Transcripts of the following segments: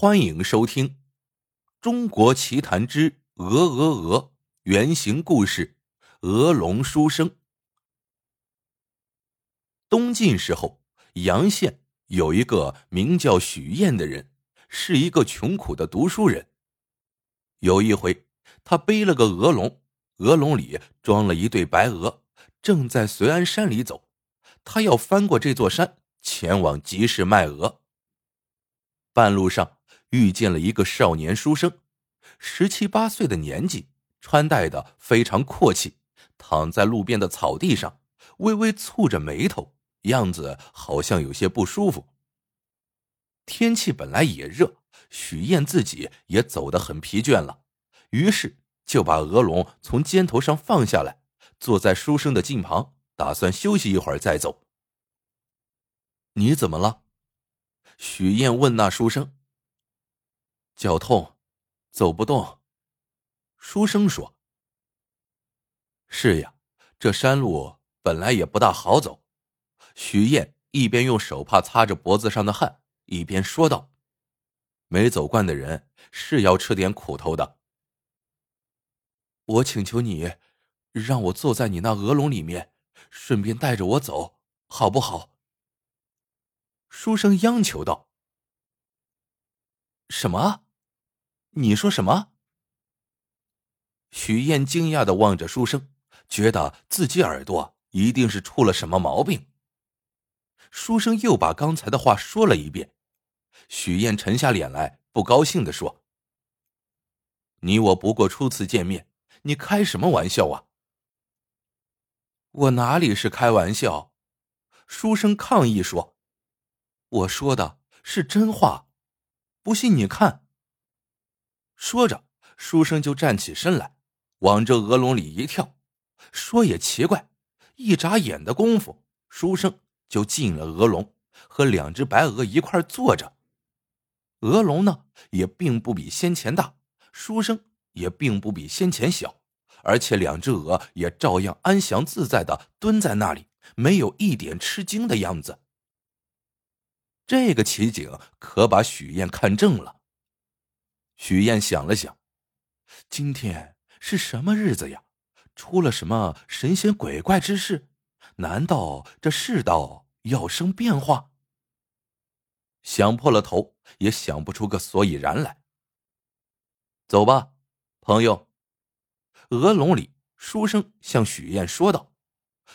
欢迎收听《中国奇谭之鹅鹅鹅》原型故事《鹅龙书生》。东晋时候，阳县有一个名叫许燕的人，是一个穷苦的读书人。有一回，他背了个鹅笼，鹅笼里装了一对白鹅，正在绥安山里走。他要翻过这座山，前往集市卖鹅。半路上。遇见了一个少年书生，十七八岁的年纪，穿戴的非常阔气，躺在路边的草地上，微微蹙着眉头，样子好像有些不舒服。天气本来也热，许燕自己也走得很疲倦了，于是就把鹅笼从肩头上放下来，坐在书生的近旁，打算休息一会儿再走。你怎么了？许燕问那书生。脚痛，走不动。书生说：“是呀，这山路本来也不大好走。”许燕一边用手帕擦着脖子上的汗，一边说道：“没走惯的人是要吃点苦头的。我请求你，让我坐在你那鹅笼里面，顺便带着我走，好不好？”书生央求道：“什么？”你说什么？许燕惊讶的望着书生，觉得自己耳朵一定是出了什么毛病。书生又把刚才的话说了一遍。许燕沉下脸来，不高兴的说：“你我不过初次见面，你开什么玩笑啊？”我哪里是开玩笑？书生抗议说：“我说的是真话，不信你看。”说着，书生就站起身来，往这鹅笼里一跳。说也奇怪，一眨眼的功夫，书生就进了鹅笼，和两只白鹅一块坐着。鹅笼呢，也并不比先前大，书生也并不比先前小，而且两只鹅也照样安详自在的蹲在那里，没有一点吃惊的样子。这个奇景可把许燕看正了。许燕想了想，今天是什么日子呀？出了什么神仙鬼怪之事？难道这世道要生变化？想破了头也想不出个所以然来。走吧，朋友。鹅笼里，书生向许燕说道。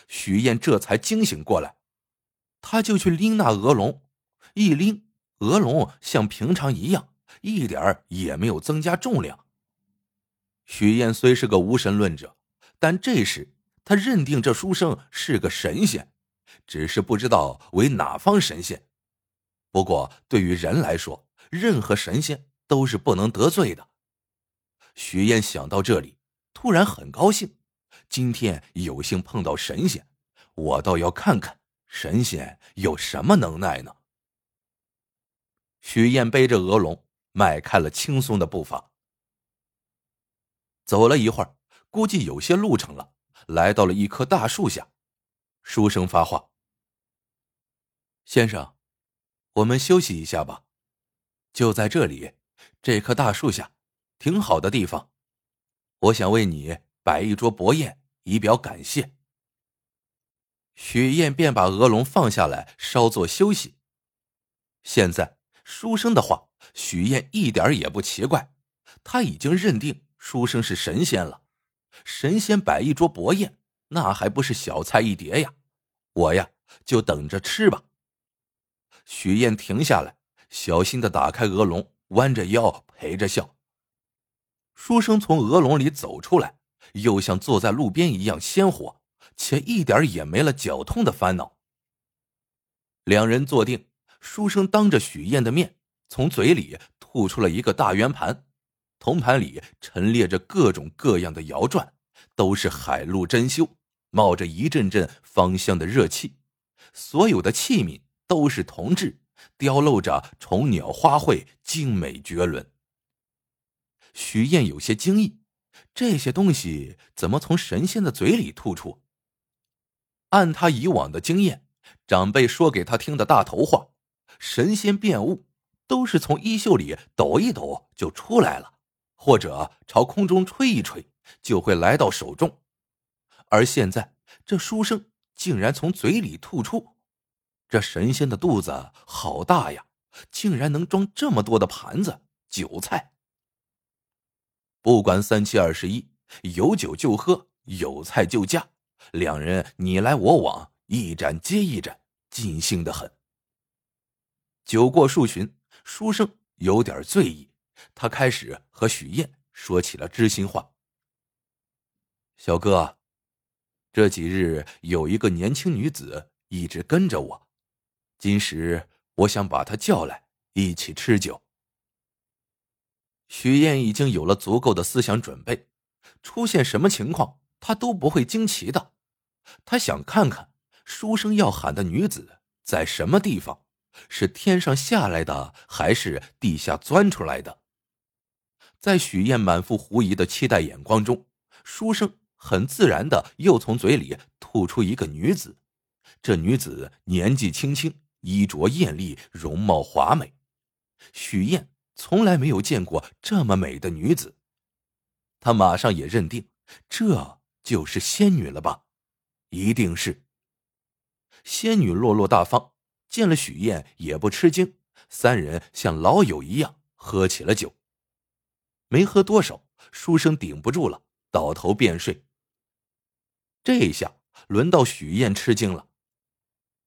许燕这才惊醒过来，他就去拎那鹅笼，一拎，鹅笼像平常一样。一点也没有增加重量。许燕虽是个无神论者，但这时他认定这书生是个神仙，只是不知道为哪方神仙。不过对于人来说，任何神仙都是不能得罪的。许燕想到这里，突然很高兴，今天有幸碰到神仙，我倒要看看神仙有什么能耐呢。许燕背着鹅笼。迈开了轻松的步伐，走了一会儿，估计有些路程了，来到了一棵大树下。书生发话：“先生，我们休息一下吧，就在这里，这棵大树下，挺好的地方。我想为你摆一桌薄宴，以表感谢。”许燕便把鹅笼放下来，稍作休息。现在书生的话。许燕一点也不奇怪，他已经认定书生是神仙了。神仙摆一桌薄宴，那还不是小菜一碟呀？我呀，就等着吃吧。许燕停下来，小心的打开鹅笼，弯着腰陪着笑。书生从鹅笼里走出来，又像坐在路边一样鲜活，且一点也没了脚痛的烦恼。两人坐定，书生当着许燕的面。从嘴里吐出了一个大圆盘，铜盘里陈列着各种各样的窑馔，都是海陆珍馐，冒着一阵阵芳香的热气。所有的器皿都是铜制，雕镂着虫鸟花卉，精美绝伦。徐燕有些惊异，这些东西怎么从神仙的嘴里吐出？按他以往的经验，长辈说给他听的大头话，神仙变物。都是从衣袖里抖一抖就出来了，或者朝空中吹一吹，就会来到手中。而现在，这书生竟然从嘴里吐出，这神仙的肚子好大呀，竟然能装这么多的盘子酒菜。不管三七二十一，有酒就喝，有菜就架，两人你来我往，一盏接一盏，尽兴的很。酒过数巡，书生有点醉意，他开始和许燕说起了知心话：“小哥。”这几日有一个年轻女子一直跟着我，今时我想把她叫来一起吃酒。许燕已经有了足够的思想准备，出现什么情况她都不会惊奇的。她想看看书生要喊的女子在什么地方，是天上下来的还是地下钻出来的。在许燕满腹狐疑的期待眼光中，书生。很自然的，又从嘴里吐出一个女子。这女子年纪轻轻，衣着艳丽，容貌华美。许燕从来没有见过这么美的女子，她马上也认定这就是仙女了吧？一定是。仙女落落大方，见了许燕也不吃惊，三人像老友一样喝起了酒。没喝多少，书生顶不住了，倒头便睡。这一下轮到许燕吃惊了，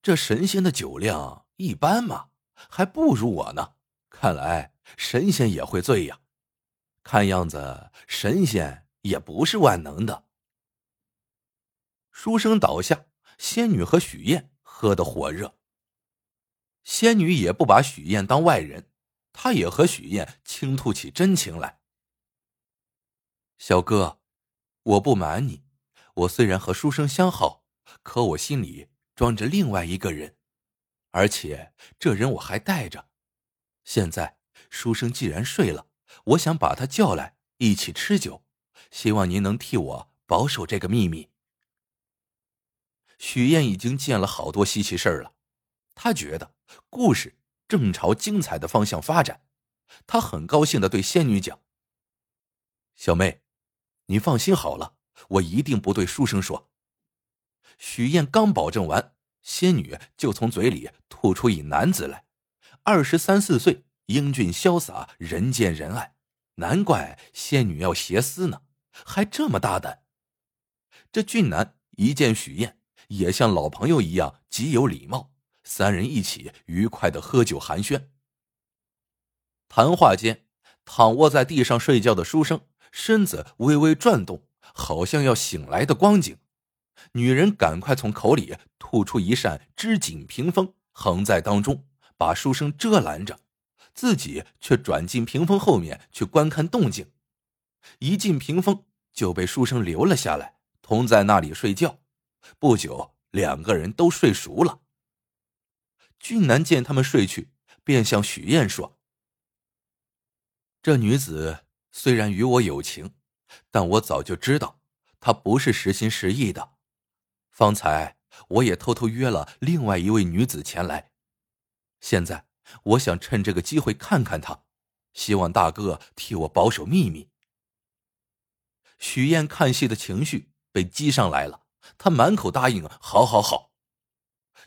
这神仙的酒量一般嘛，还不如我呢。看来神仙也会醉呀，看样子神仙也不是万能的。书生倒下，仙女和许燕喝得火热。仙女也不把许燕当外人，她也和许燕倾吐起真情来。小哥，我不瞒你。我虽然和书生相好，可我心里装着另外一个人，而且这人我还带着。现在书生既然睡了，我想把他叫来一起吃酒，希望您能替我保守这个秘密。许燕已经见了好多稀奇事儿了，她觉得故事正朝精彩的方向发展，他很高兴的对仙女讲：“小妹，你放心好了。”我一定不对书生说。许燕刚保证完，仙女就从嘴里吐出一男子来，二十三四岁，英俊潇洒，人见人爱，难怪仙女要挟私呢，还这么大胆。这俊男一见许燕，也像老朋友一样极有礼貌，三人一起愉快的喝酒寒暄。谈话间，躺卧在地上睡觉的书生身子微微转动。好像要醒来的光景，女人赶快从口里吐出一扇织锦屏风，横在当中，把书生遮拦着，自己却转进屏风后面去观看动静。一进屏风，就被书生留了下来，同在那里睡觉。不久，两个人都睡熟了。俊男见他们睡去，便向许燕说：“这女子虽然与我有情。”但我早就知道，她不是实心实意的。方才我也偷偷约了另外一位女子前来，现在我想趁这个机会看看她，希望大哥替我保守秘密。许燕看戏的情绪被激上来了，她满口答应：“好，好，好。”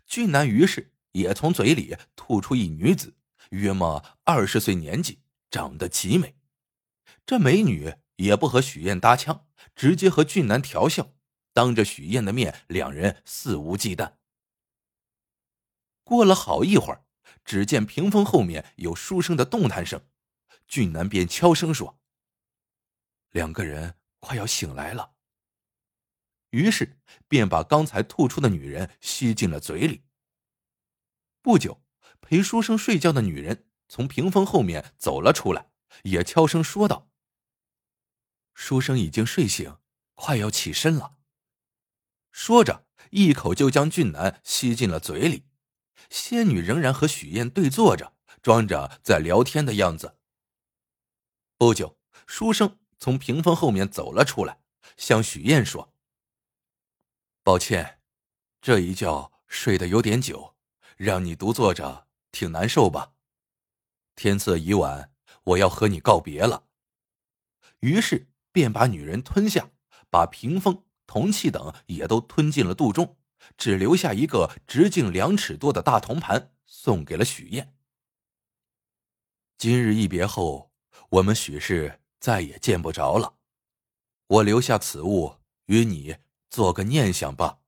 俊男于是也从嘴里吐出一女子，约莫二十岁年纪，长得极美。这美女。也不和许燕搭腔，直接和俊男调笑，当着许燕的面，两人肆无忌惮。过了好一会儿，只见屏风后面有书生的动弹声，俊男便悄声说：“两个人快要醒来了。”于是便把刚才吐出的女人吸进了嘴里。不久，陪书生睡觉的女人从屏风后面走了出来，也悄声说道。书生已经睡醒，快要起身了。说着，一口就将俊男吸进了嘴里。仙女仍然和许燕对坐着，装着在聊天的样子。不久，书生从屏风后面走了出来，向许燕说：“抱歉，这一觉睡得有点久，让你独坐着挺难受吧？”天色已晚，我要和你告别了。”于是便把女人吞下，把屏风、铜器等也都吞进了肚中，只留下一个直径两尺多的大铜盘，送给了许燕。今日一别后，我们许氏再也见不着了。我留下此物与你做个念想吧。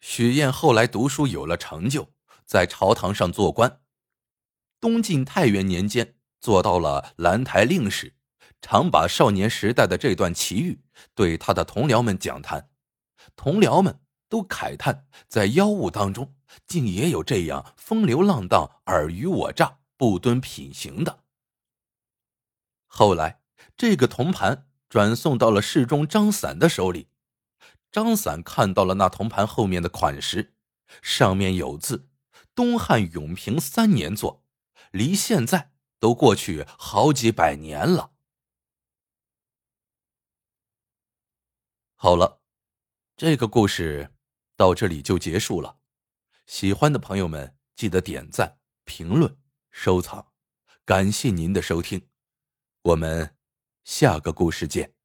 许燕后来读书有了成就，在朝堂上做官。东晋太元年间，做到了兰台令史，常把少年时代的这段奇遇对他的同僚们讲谈。同僚们都慨叹，在妖物当中，竟也有这样风流浪荡、尔虞我诈、不敦品行的。后来，这个铜盘转送到了侍中张散的手里。张伞看到了那铜盘后面的款式，上面有字：“东汉永平三年作，离现在都过去好几百年了。”好了，这个故事到这里就结束了。喜欢的朋友们记得点赞、评论、收藏，感谢您的收听，我们下个故事见。